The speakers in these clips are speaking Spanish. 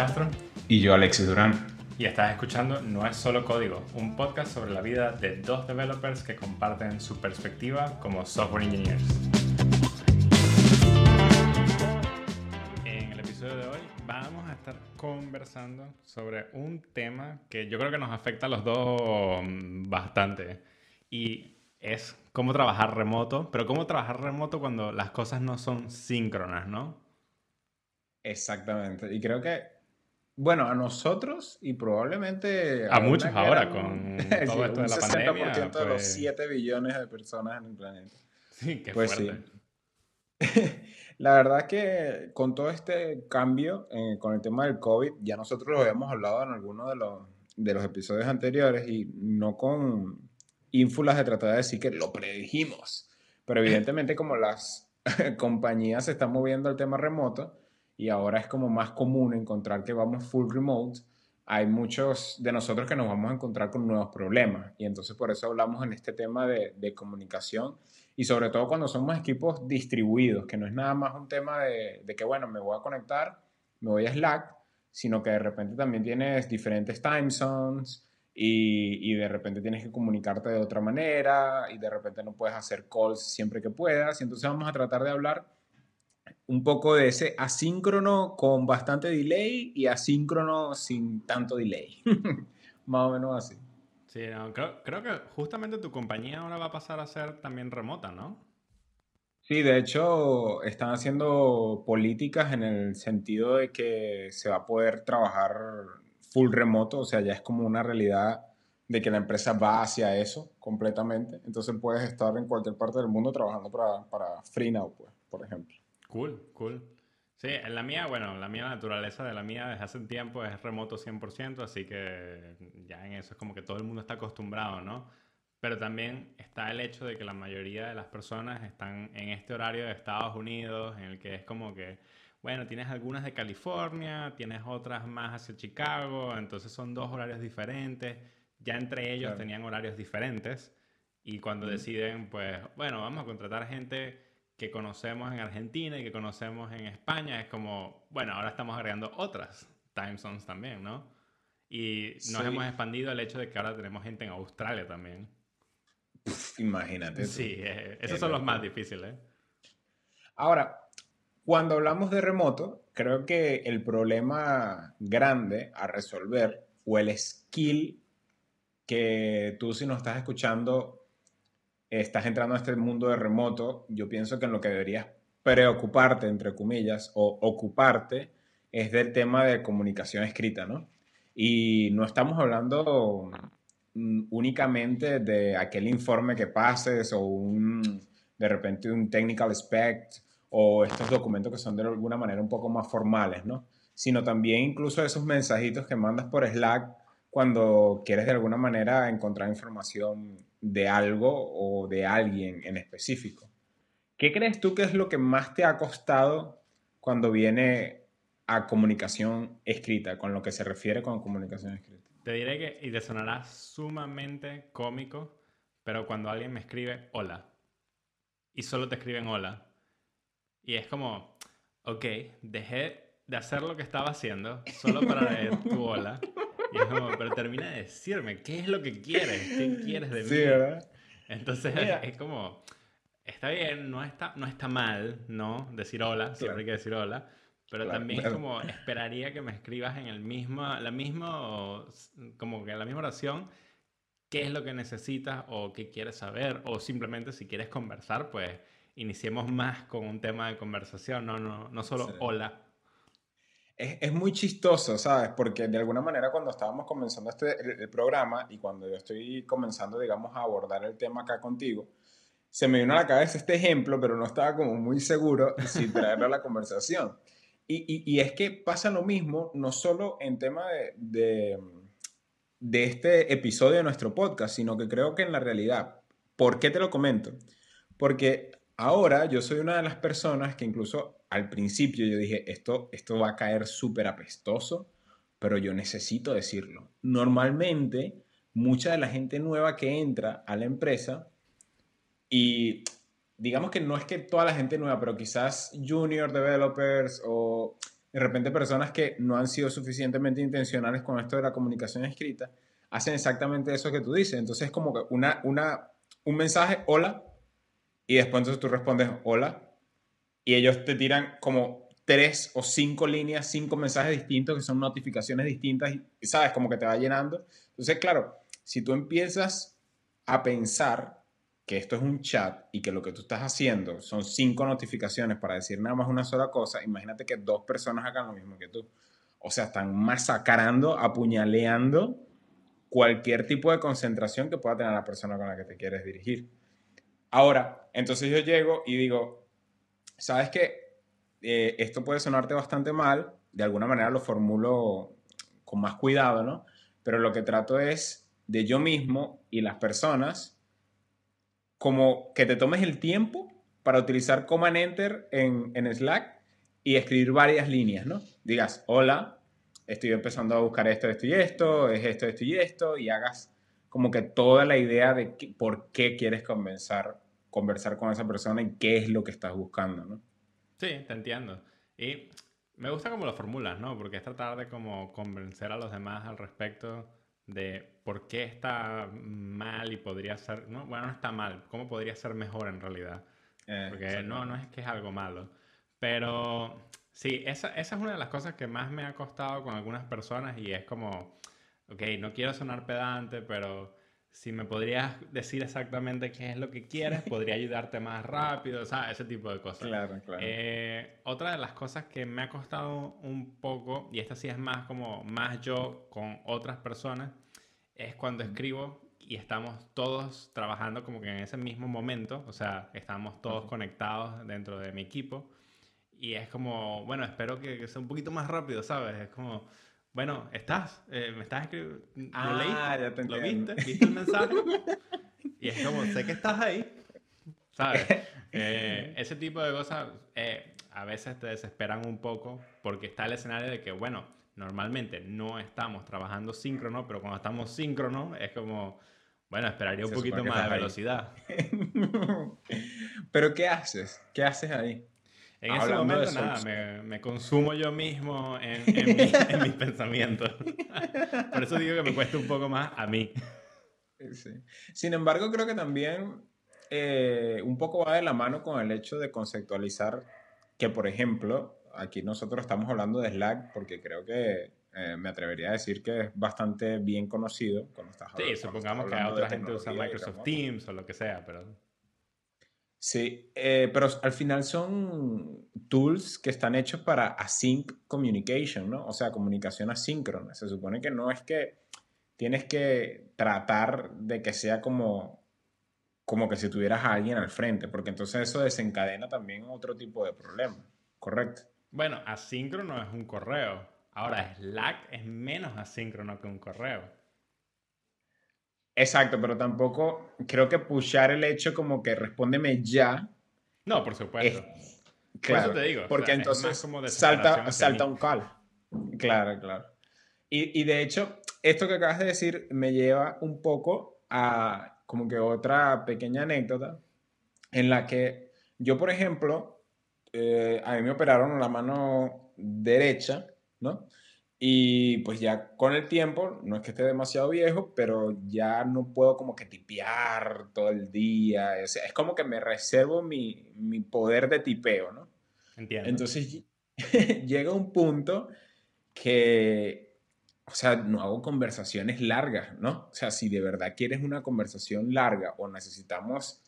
Castro. Y yo, Alexis Durán. Y estás escuchando No es solo código, un podcast sobre la vida de dos developers que comparten su perspectiva como software engineers. En el episodio de hoy vamos a estar conversando sobre un tema que yo creo que nos afecta a los dos bastante. Y es cómo trabajar remoto, pero cómo trabajar remoto cuando las cosas no son síncronas, ¿no? Exactamente. Y creo que, bueno, a nosotros y probablemente... A, muchos ahora con todo esto de la pandemia. de los 7 pues billones de personas en el planeta. Sí, qué pues fuerte. la verdad que con todo este cambio eh, con el tema del COVID, ya nosotros lo habíamos hablado en algunos de los, de los episodios anteriores y no con ínfulas de tratar de decir que lo predijimos. Pero evidentemente como las compañías se están moviendo al tema remoto y ahora es como más común encontrar que vamos full remote, hay muchos de nosotros que nos vamos a encontrar con nuevos problemas. Y entonces por eso hablamos en este tema de, de comunicación y sobre todo cuando somos equipos distribuidos, que no es nada más un tema de, de que, bueno, me voy a conectar, me voy a Slack, sino que de repente también tienes diferentes time zones, y, y, de repente tienes que comunicarte de otra manera y de repente no puedes hacer calls siempre que puedas. Y entonces vamos a tratar de hablar un poco de ese asíncrono con bastante delay y asíncrono sin tanto delay. Más o menos así. Sí, creo, creo, que justamente tu compañía ahora va a pasar a ser también remota, ¿no? Sí, de hecho están haciendo políticas en el sentido de que se va a poder trabajar full remoto, o sea, ya es como una realidad de que la empresa va hacia eso completamente. Entonces puedes estar en cualquier parte del mundo trabajando para, para FreeNow, pues, por ejemplo. Cool, cool. Sí, en la mía, bueno, la mía, la naturaleza de la mía desde hace tiempo es remoto 100%, así que ya en eso es como que todo el mundo está acostumbrado, ¿no? Pero también está el hecho de que la mayoría de las personas están en este horario de Estados Unidos, en el que es como que bueno, tienes algunas de California, tienes otras más hacia Chicago, entonces son dos horarios diferentes. Ya entre ellos tenían horarios diferentes y cuando deciden, pues, bueno, vamos a contratar gente que conocemos en Argentina y que conocemos en España, es como, bueno, ahora estamos agregando otras time zones también, ¿no? Y nos hemos expandido el hecho de que ahora tenemos gente en Australia también. imagínate. Sí, eh, esos son los más difíciles. Ahora, cuando hablamos de remoto, creo que el problema grande a resolver o el skill que tú si nos estás escuchando, estás entrando a este mundo de remoto, yo pienso que en lo que deberías preocuparte, entre comillas, o ocuparte, es del tema de comunicación escrita, ¿no? Y no estamos hablando únicamente de aquel informe que pases o de repente un technical spec o estos documentos que son de alguna manera un poco más formales, ¿no? Sino también incluso esos mensajitos que mandas por Slack cuando quieres de alguna manera encontrar información de algo o de alguien en específico. ¿Qué crees tú que es lo que más te ha costado cuando viene a comunicación escrita, con lo que se refiere con comunicación escrita? Te diré que, y te sonará sumamente cómico, pero cuando alguien me escribe hola y solo te escriben hola, y es como, ok, dejé de hacer lo que estaba haciendo solo para leer tu hola. Y es como, pero termina de decirme, ¿qué es lo que quieres? ¿Qué quieres de mí? Sí, ¿verdad? Entonces es como, está bien, no está, no está mal, ¿no? Decir hola, siempre hay que decir hola. Pero también es como, esperaría que me escribas en el mismo, la misma, como que en la misma oración, qué es lo que necesitas o qué quieres saber, o simplemente si quieres conversar, pues iniciemos más con un tema de conversación, no, no, no solo hola. Es, es, muy chistoso, ¿sabes? Porque de alguna manera cuando estábamos comenzando este, el, programa y cuando yo estoy comenzando, digamos, a abordar el tema acá contigo, se me vino a la cabeza este ejemplo, pero no estaba como muy seguro si traerlo a la conversación. Y, y, es que pasa lo mismo, no solo en tema de, de, de este episodio de nuestro podcast, sino que creo que en la realidad. ¿Por qué te lo comento? Porque Ahora yo soy una de las personas que incluso al principio yo dije, esto, esto va a caer súper apestoso, pero yo necesito decirlo. Normalmente, mucha de la gente nueva que entra a la empresa, y digamos que no es que toda la gente nueva, pero quizás junior developers o de repente personas que no han sido suficientemente intencionales con esto de la comunicación escrita, hacen exactamente eso que tú dices. Entonces es como una, una, un mensaje, hola, y después entonces tú respondes, hola, y ellos te tiran como tres o cinco líneas, cinco mensajes distintos que son notificaciones distintas y, sabes, como que te va llenando. Entonces, claro, si tú empiezas a pensar que esto es un chat y que lo que tú estás haciendo son cinco notificaciones para decir nada más una sola cosa, imagínate que dos personas hagan lo mismo que tú. O sea, están masacrando, apuñaleando cualquier tipo de concentración que pueda tener la persona con la que te quieres dirigir. Ahora, entonces yo llego y digo, ¿sabes qué? Eh, esto puede sonarte bastante mal, de alguna manera lo formulo con más cuidado, ¿no? Pero lo que trato es de yo mismo y las personas, como que te tomes el tiempo para utilizar Command Enter en, en Slack y escribir varias líneas, ¿no? Digas, hola, estoy empezando a buscar esto, esto y esto, es esto, esto y esto, y hagas como que toda la idea de por qué quieres conversar, conversar con esa persona y qué es lo que estás buscando, ¿no? Sí, te entiendo. Y me gusta cómo lo formulas, ¿no? Porque es tratar de como convencer a los demás al respecto de por qué está mal y podría ser, no, bueno, no está mal, cómo podría ser mejor en realidad. Eh, Porque no, no es que es algo malo. Pero sí, esa, esa es una de las cosas que más me ha costado con algunas personas y es como, ok, no quiero sonar pedante, pero si me podrías decir exactamente qué es lo que quieres, podría ayudarte más rápido, o sea, ese tipo de cosas. Claro, claro. Eh, otra de las cosas que me ha costado un poco, y esta sí es más como más yo con otras personas, es cuando escribo y estamos todos trabajando como que en ese mismo momento, o sea, estamos todos conectados dentro de mi equipo, y es como, bueno, espero que, que sea un poquito más rápido, ¿sabes? Es como bueno, estás, eh, me estás escribiendo. Ah, leíste, ya te ¿Lo viste? ¿Viste el mensaje? y es como, sé que estás ahí. ¿Sabes? Eh, ese tipo de cosas eh, a veces te desesperan un poco porque está el escenario de que, bueno, normalmente no estamos trabajando síncrono, pero cuando estamos síncrono es como, bueno, esperaría un poquito más de velocidad. pero ¿qué haces? ¿Qué haces ahí? En ese momento nada, me, consumo yo mismo en, en, mis pensamientos. Por eso digo que me cuesta un poco más a mí. Sin embargo, creo que también eh, un poco va de la mano con el hecho de conceptualizar que, por ejemplo, aquí nosotros estamos hablando de Slack porque creo que eh, me atrevería a decir que es bastante bien conocido cuando estás Sí, supongamos que otra gente usa Microsoft Teams o lo que sea, pero... Sí, eh, pero al final son tools que están hechos para async communication, ¿no? O sea, comunicación asíncrona. Se supone que no es que tienes que tratar de que sea como, como que si tuvieras a alguien al frente, porque entonces eso desencadena también otro tipo de problema, ¿correcto? Bueno, asíncrono es un correo. Ahora, Slack es menos asíncrono que un correo. Exacto, pero tampoco creo que pushar el hecho como que respóndeme ya. No, por supuesto. claro, te digo. Porque entonces salta, salta un call. Claro, claro. Y, y, de hecho, esto que acabas de decir me lleva un poco a como que otra pequeña anécdota en la que yo, por ejemplo, eh, a mí me operaron la mano derecha, ¿no? Y pues ya con el tiempo, no es que esté demasiado viejo, pero ya no puedo como que tipear todo el día. Es, es como que me reservo mi, mi, poder de tipeo, ¿no? Entiendo. Entonces llega un punto que, o sea, no hago conversaciones largas, ¿no? O sea, si de verdad quieres una conversación larga o necesitamos,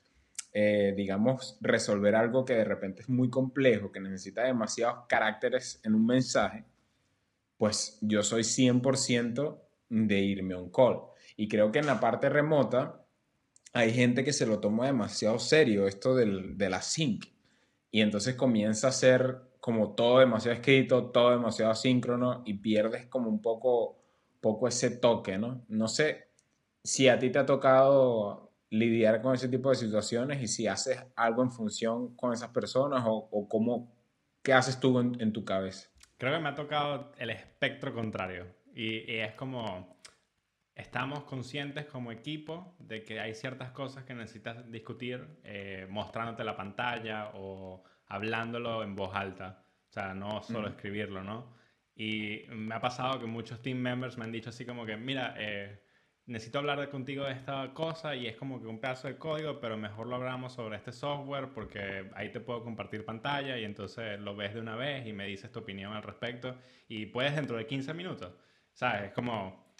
eh, digamos, resolver algo que de repente es muy complejo, que necesita demasiados caracteres en un mensaje, pues yo soy 100% de irme un call. Y creo que en la parte remota hay gente que se lo toma demasiado serio, esto del, de la sync. Y entonces comienza a ser como todo demasiado escrito, todo demasiado asíncrono y pierdes como un poco, poco ese toque, ¿no? No sé si a ti te ha tocado lidiar con ese tipo de situaciones y si haces algo en función con esas personas o, o cómo, qué haces tú en tu cabeza. Creo que me ha tocado el espectro contrario. Y, es como, estamos conscientes como equipo de que hay ciertas cosas que necesitas discutir eh, mostrándote la pantalla o hablándolo en voz alta. O sea, no solo escribirlo, ¿no? Y me ha pasado que muchos team members me han dicho así como que, mira, eh, necesito hablar contigo de esta cosa y es como que un pedazo de código, pero mejor lo hablamos sobre este software porque ahí te puedo compartir pantalla y entonces lo ves de una vez y me dices tu opinión al respecto y puedes dentro de 15 minutos. ¿Sabes? Es como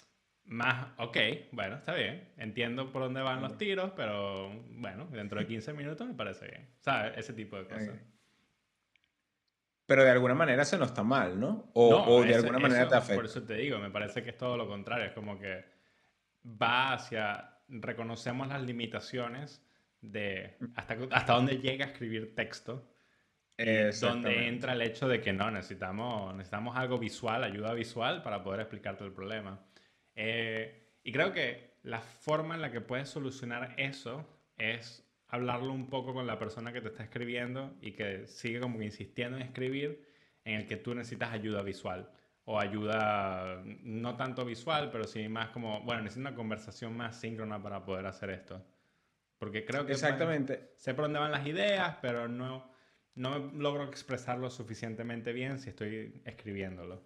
más, ok, bueno, está bien, entiendo por dónde van los tiros, pero bueno, dentro de 15 minutos me parece bien. ¿Sabes? Ese tipo de cosas. Pero de alguna manera se no está mal, ¿no? O, de alguna manera te afecta. Por eso te digo, me parece que es todo lo contrario. Es como que va hacia, reconocemos las limitaciones de hasta, hasta dónde llega a escribir texto. Donde entra el hecho de que no, necesitamos, necesitamos algo visual, ayuda visual para poder explicarte el problema. Eh, y creo que la forma en la que puedes solucionar eso es hablarlo un poco con la persona que te está escribiendo y que sigue como que insistiendo en escribir, en el que tú necesitas ayuda visual o ayuda no tanto visual, pero sí más como, bueno, necesito una conversación más síncrona para poder hacer esto. Porque creo que Exactamente. sé por dónde van las ideas, pero no, no logro expresarlo suficientemente bien si estoy escribiéndolo.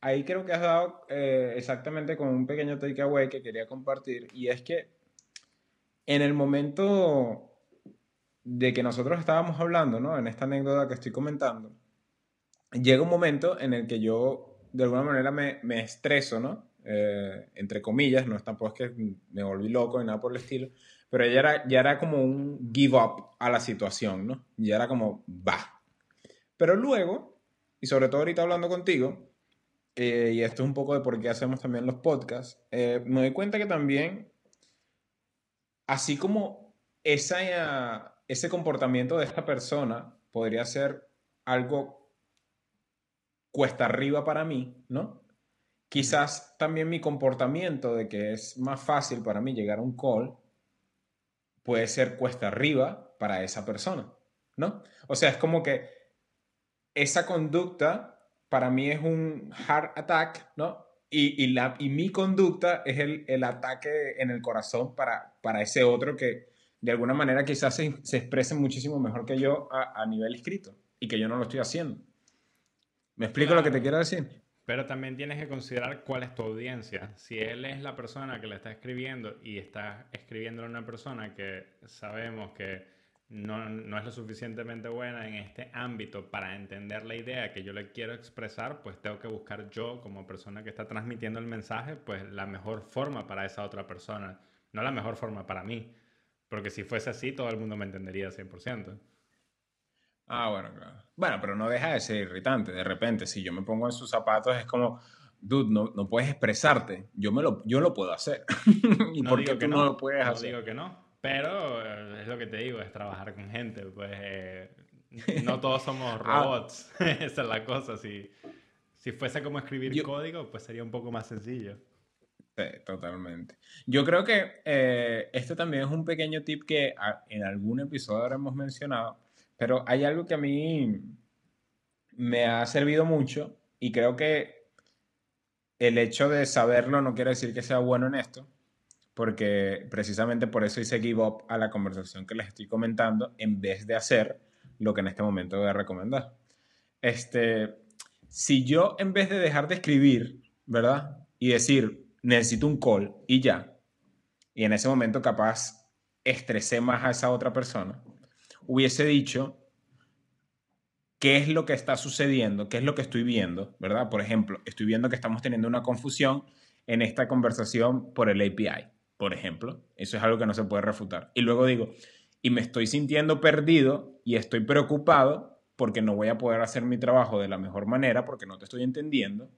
Ahí creo que has dado eh, exactamente con un pequeño takeaway que quería compartir, y es que en el momento de que nosotros estábamos hablando, ¿no? En esta anécdota que estoy comentando, llega un momento en el que yo de alguna manera me, me estreso, ¿no? Eh, entre comillas, no es tampoco es que me volví loco ni nada por el estilo, pero ya era, ya era como un give up a la situación, ¿no? Ya era como, va. Pero luego, y sobre todo ahorita hablando contigo, eh, y esto es un poco de por qué hacemos también los podcasts, eh, me doy cuenta que también, así como esa, ese comportamiento de esta persona podría ser algo cuesta arriba para mí, ¿no? Quizás también mi comportamiento de que es más fácil para mí llegar a un call puede ser cuesta arriba para esa persona, ¿no? O sea, es como que esa conducta para mí es un heart attack, ¿no? Y, y, la, y mi conducta es el, el, ataque en el corazón para, para ese otro que de alguna manera quizás se, se exprese muchísimo mejor que yo a, a nivel escrito y que yo no lo estoy haciendo. ¿Me explico lo que te quiero decir? Pero también tienes que considerar cuál es tu audiencia. Si él es la persona que le está escribiendo y está escribiendo a una persona que sabemos que no, no, es lo suficientemente buena en este ámbito para entender la idea que yo le quiero expresar, pues tengo que buscar yo como persona que está transmitiendo el mensaje, pues la mejor forma para esa otra persona, no la mejor forma para mí. Porque si fuese así, todo el mundo me entendería 100%. Ah, bueno, claro. Bueno, pero no deja de ser irritante. De repente, si yo me pongo en sus zapatos, es como, dude, no, no puedes expresarte. Yo, me lo, yo lo puedo hacer. ¿Y por qué tú no, lo puedes hacer? No digo que no, pero eh, es lo que te digo, es trabajar con gente. Pues eh, no todos somos ah. robots. Esa es la cosa. Si, si fuese como escribir código, pues sería un poco más sencillo. Sí, totalmente. Yo creo que eh, este también es un pequeño tip que en algún episodio habremos mencionado pero hay algo que a mí me ha servido mucho y creo que el hecho de saberlo no quiere decir que sea bueno en esto, porque precisamente por eso hice give up a la conversación que les estoy comentando en vez de hacer lo que en este momento voy a recomendar. Este, si yo en vez de dejar de escribir, ¿verdad? Y decir, necesito un call y ya, y en ese momento capaz estresé más a esa otra persona, hubiese dicho qué es lo que está sucediendo, qué es lo que estoy viendo, ¿verdad? Por ejemplo, estoy viendo que estamos teniendo una confusión en esta conversación por el API, por ejemplo. Eso es algo que no se puede refutar. Y luego digo, y me estoy sintiendo perdido y estoy preocupado porque no voy a poder hacer mi trabajo de la mejor manera porque no te estoy entendiendo.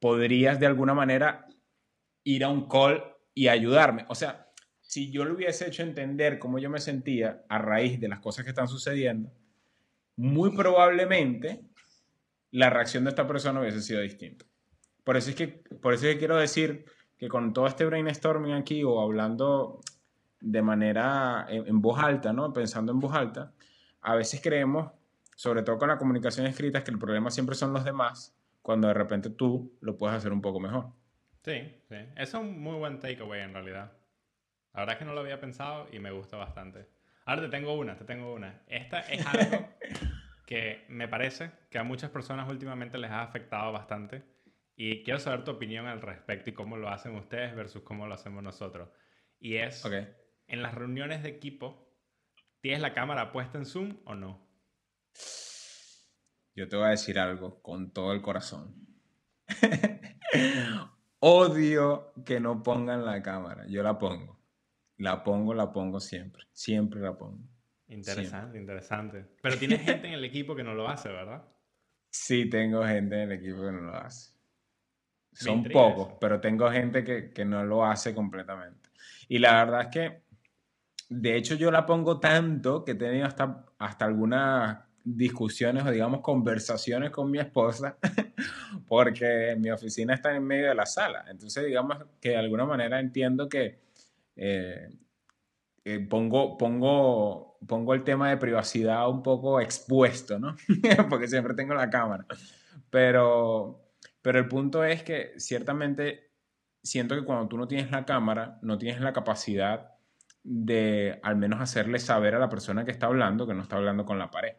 Podrías de alguna manera ir a un call y ayudarme. O sea, si yo le hubiese hecho entender cómo yo me sentía a raíz de las cosas que están sucediendo, muy probablemente la reacción de esta persona hubiese sido distinta. Por eso es que, por eso es que quiero decir que con todo este brainstorming aquí o hablando de manera en, voz alta, ¿no? Pensando en voz alta, a veces creemos, sobre todo con la comunicación escrita, que el problema siempre son los demás, cuando de repente tú lo puedes hacer un poco mejor. Sí, sí. Es un muy buen takeaway en realidad. La verdad es que no lo había pensado y me gusta bastante. Ahora te tengo una, te tengo una. Esta es algo que me parece que a muchas personas últimamente les ha afectado bastante y quiero saber tu opinión al respecto y cómo lo hacen ustedes versus cómo lo hacemos nosotros. Y es, en las reuniones de equipo, ¿tienes la cámara puesta en Zoom o no? Yo te voy a decir algo con todo el corazón. Odio que no pongan la cámara. Yo la pongo. La pongo, la pongo siempre. Siempre la pongo. Interesante, interesante. Pero tienes gente en el equipo que no lo hace, ¿verdad? Sí, tengo gente en el equipo que no lo hace. Son pocos, pero tengo gente que, que, no lo hace completamente. Y la verdad es que, de hecho, yo la pongo tanto que he tenido hasta, hasta algunas discusiones o, digamos, conversaciones con mi esposa, porque mi oficina está en medio de la sala. Entonces, digamos que de alguna manera entiendo que eh, eh, pongo, pongo, pongo el tema de privacidad un poco expuesto, ¿no? porque siempre tengo la cámara. Pero pero el punto es que ciertamente siento que cuando tú no tienes la cámara, no tienes la capacidad de al menos hacerle saber a la persona que está hablando que no está hablando con la pared.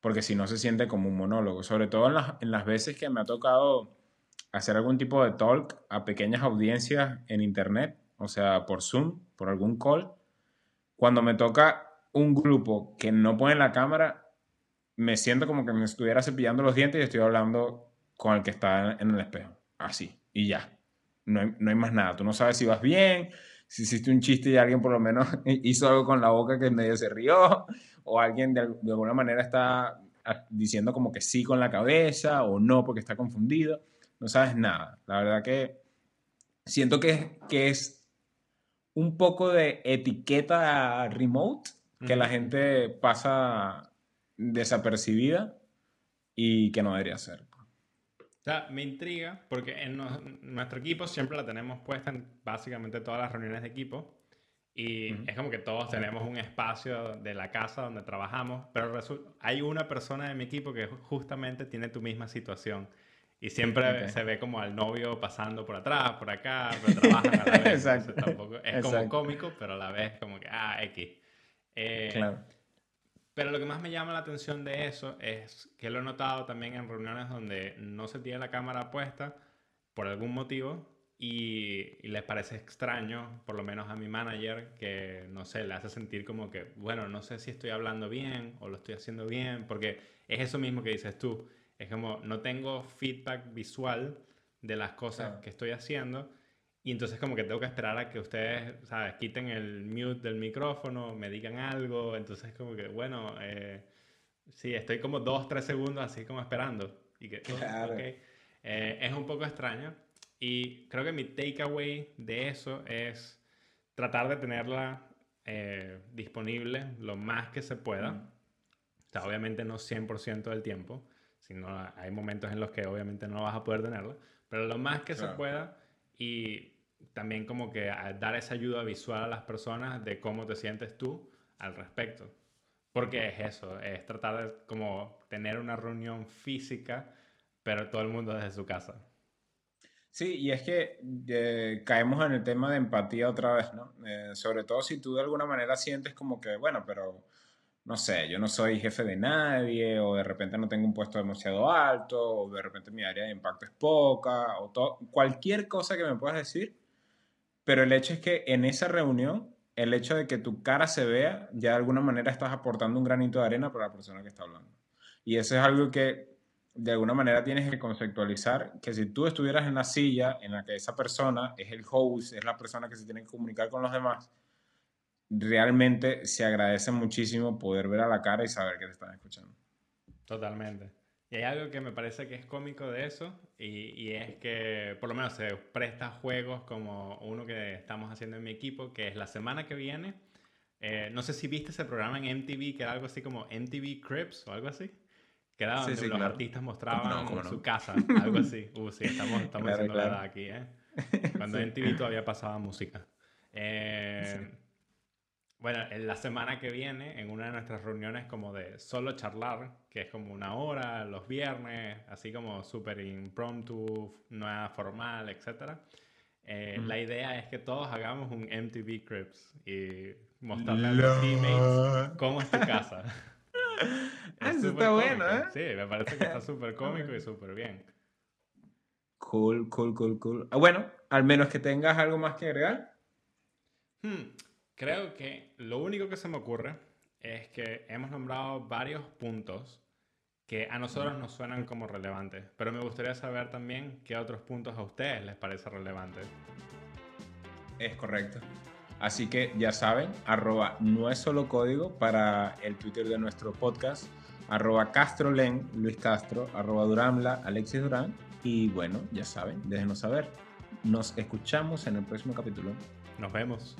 Porque si no se siente como un monólogo. Sobre todo en las, en las veces que me ha tocado hacer algún tipo de talk a pequeñas audiencias en internet, o sea, por Zoom, por algún call. Cuando me toca un grupo que no pone la cámara, me siento como que me estuviera cepillando los dientes y estoy hablando con el que está en el espejo. Así, y ya. No hay, no hay, más nada. Tú no sabes si vas bien, si hiciste un chiste y alguien por lo menos hizo algo con la boca que medio se rió, o alguien de, alguna manera está ah, diciendo como que sí con la cabeza o no porque está confundido. No sabes nada. La verdad que siento que, que es un poco de etiqueta remote que la gente pasa desapercibida y que no debería ser. O sea, me intriga porque en nuestro equipo siempre la tenemos puesta en básicamente todas las reuniones de equipo. Y es como que todos tenemos un espacio de la casa donde trabajamos, pero hay una persona de mi equipo que justamente tiene tu misma situación. Y siempre se ve como al novio pasando por atrás, por acá, pero trabajan a la vez. Exacto. Tampoco, es como cómico, pero a la vez como que, ah, X. Eh, claro. Pero lo que más me llama la atención de eso es que lo he notado también en reuniones donde no se tiene la cámara puesta por algún motivo y, les parece extraño, por lo menos a mi manager, que no sé, le hace sentir como que, bueno, no sé si estoy hablando bien o lo estoy haciendo bien, porque es eso mismo que dices tú. Es como no tengo feedback visual de las cosas que estoy haciendo y entonces como que tengo que esperar a que ustedes, ¿sabes? Quiten el mute del micrófono, me digan algo. Entonces como que, bueno, eh, sí, estoy como dos, tres segundos así como esperando. Y que, oh, eh, es un poco extraño. Y creo que mi takeaway de eso es tratar de tenerla eh, disponible lo más que se pueda. O sea, obviamente no 100% del tiempo, sino hay momentos en los que obviamente no vas a poder tenerla, pero lo más que se pueda y también como que dar esa ayuda visual a las personas de cómo te sientes tú al respecto. Porque es eso, es tratar de como tener una reunión física, pero todo el mundo desde su casa. Sí, y es que eh, caemos en el tema de empatía otra vez, ¿no? Eh, sobre todo si tú de alguna manera sientes como que, bueno, pero no sé, yo no soy jefe de nadie, o de repente no tengo un puesto demasiado alto, o de repente mi área de impacto es poca, o cualquier cosa que me puedas decir, pero el hecho es que en esa reunión, el hecho de que tu cara se vea, ya de alguna manera estás aportando un granito de arena para la persona que está hablando. Y eso es algo que de alguna manera tienes que conceptualizar, que si tú estuvieras en la silla en la que esa persona es el host, es la persona que se tiene que comunicar con los demás, realmente se agradece muchísimo poder ver a la cara y saber que te están escuchando. Totalmente. Y hay algo que me parece que es cómico de eso, y, y, es que por lo menos se presta juegos como uno que estamos haciendo en mi equipo, que es la semana que viene. Eh, no sé si viste ese programa en MTV, que era algo así como MTV Crips o algo así. Que era donde los artistas mostraban su casa, algo así. Uh, sí, estamos, estamos haciendo la edad aquí, ¿eh? Cuando MTV todavía pasaba música. Eh, bueno, en la semana que viene, en una de nuestras reuniones como de solo charlar, que es como una hora los viernes, así como súper impromptu, nada formal, etc. Eh, la idea es que todos hagamos un MTV Crips y mostrarle a los teammates cómo es tu casa. Ah, eso está bueno, ¿eh? Sí, me parece que está súper cómico y súper bien. Cool, cool, cool, cool. Ah, bueno, al menos que tengas algo más que agregar. Hmm, creo que lo único que se me ocurre es que hemos nombrado varios puntos que a nosotros nos suenan como relevantes, pero me gustaría saber también qué otros puntos a ustedes les parece relevantes. Es correcto. Así que ya saben, arroba no es solo código para el Twitter de nuestro podcast, arroba castrolen, Luis Castro, arroba duramla, Alexis Durán. Y bueno, ya saben, déjenos saber. Nos escuchamos en el próximo capítulo. Nos vemos.